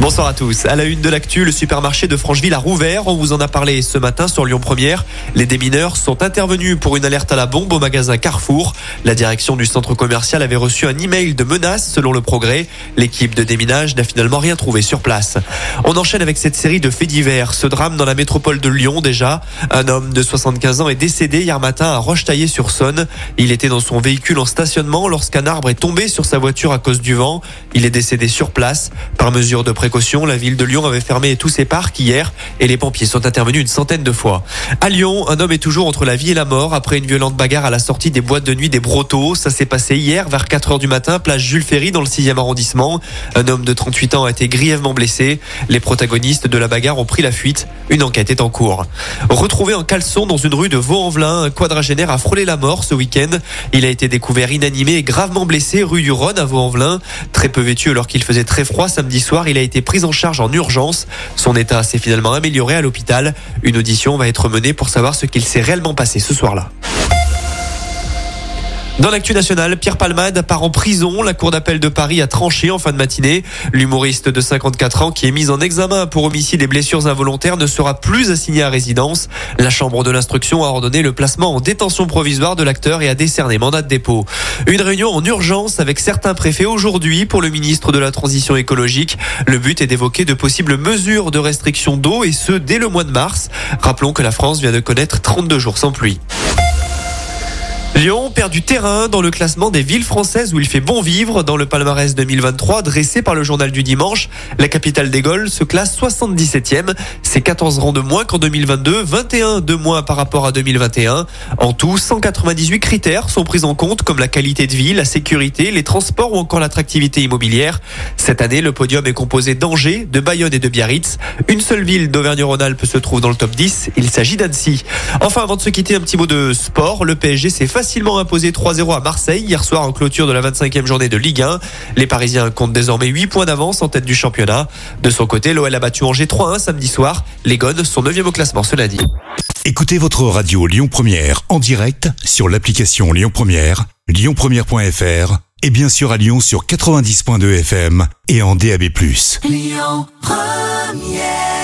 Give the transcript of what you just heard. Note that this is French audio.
Bonsoir à tous. À la une de l'actu, le supermarché de Francheville a rouvert. On vous en a parlé ce matin sur Lyon Première. Les démineurs sont intervenus pour une alerte à la bombe au magasin Carrefour. La direction du centre commercial avait reçu un email de menace selon le progrès. L'équipe de déminage n'a finalement rien trouvé sur place. On enchaîne avec cette série de faits divers. Ce drame dans la métropole de Lyon déjà. Un homme de 75 ans est décédé hier matin à Roche-Taillé-sur-Saône. Il était dans son véhicule en stationnement lorsqu'un arbre est tombé sur sa voiture à cause du vent. Il est décédé sur place. Par mesure de précaution, la ville de Lyon avait fermé tous ses parcs hier et les pompiers sont intervenus une centaine de fois. À Lyon, un homme est toujours entre la vie et la mort après une violente bagarre à la sortie des boîtes de nuit des Brotteaux. Ça s'est passé hier vers 4 heures du matin, place Jules Ferry dans le 6e arrondissement. Un homme de 38 ans a été grièvement blessé. Les protagonistes de la bagarre ont pris la fuite. Une enquête est en cours. Retrouvé en caleçon dans une rue de Vaux-en-Velin, un quadragénaire a frôlé la mort ce week-end. Il a été découvert inanimé et gravement blessé rue du Rhône à Vaux-en-Velin. Très peu vêtu alors qu'il faisait très froid samedi soir, il a été pris en charge en urgence. Son état s'est finalement amélioré à l'hôpital. Une audition va être menée pour savoir ce qu'il s'est réellement passé ce soir-là. Dans l'actu nationale, Pierre Palmade part en prison. La Cour d'appel de Paris a tranché en fin de matinée. L'humoriste de 54 ans qui est mis en examen pour homicide et blessures involontaires ne sera plus assigné à résidence. La Chambre de l'instruction a ordonné le placement en détention provisoire de l'acteur et a décerné mandat de dépôt. Une réunion en urgence avec certains préfets aujourd'hui pour le ministre de la Transition écologique. Le but est d'évoquer de possibles mesures de restriction d'eau et ce dès le mois de mars. Rappelons que la France vient de connaître 32 jours sans pluie. Lyon perd du terrain dans le classement des villes françaises où il fait bon vivre. Dans le palmarès 2023 dressé par le journal du dimanche, la capitale des Gaules se classe 77e. C'est 14 rangs de moins qu'en 2022, 21 de moins par rapport à 2021. En tout, 198 critères sont pris en compte comme la qualité de vie, la sécurité, les transports ou encore l'attractivité immobilière. Cette année, le podium est composé d'Angers, de Bayonne et de Biarritz. Une seule ville d'Auvergne-Rhône-Alpes se trouve dans le top 10. Il s'agit d'Annecy. Enfin, avant de se quitter, un petit mot de sport. Le PSG s'est facilement imposé 3-0 à Marseille hier soir en clôture de la 25e journée de Ligue 1. Les Parisiens comptent désormais 8 points d'avance en tête du championnat. De son côté, l'OL a battu Angers 3-1 samedi soir. Les Gones sont 9e au classement, cela dit. Écoutez votre radio Lyon Première en direct sur l'application Lyon Première, lyonpremière.fr et bien sûr à Lyon sur 90.2 FM et en DAB+. Lyon Première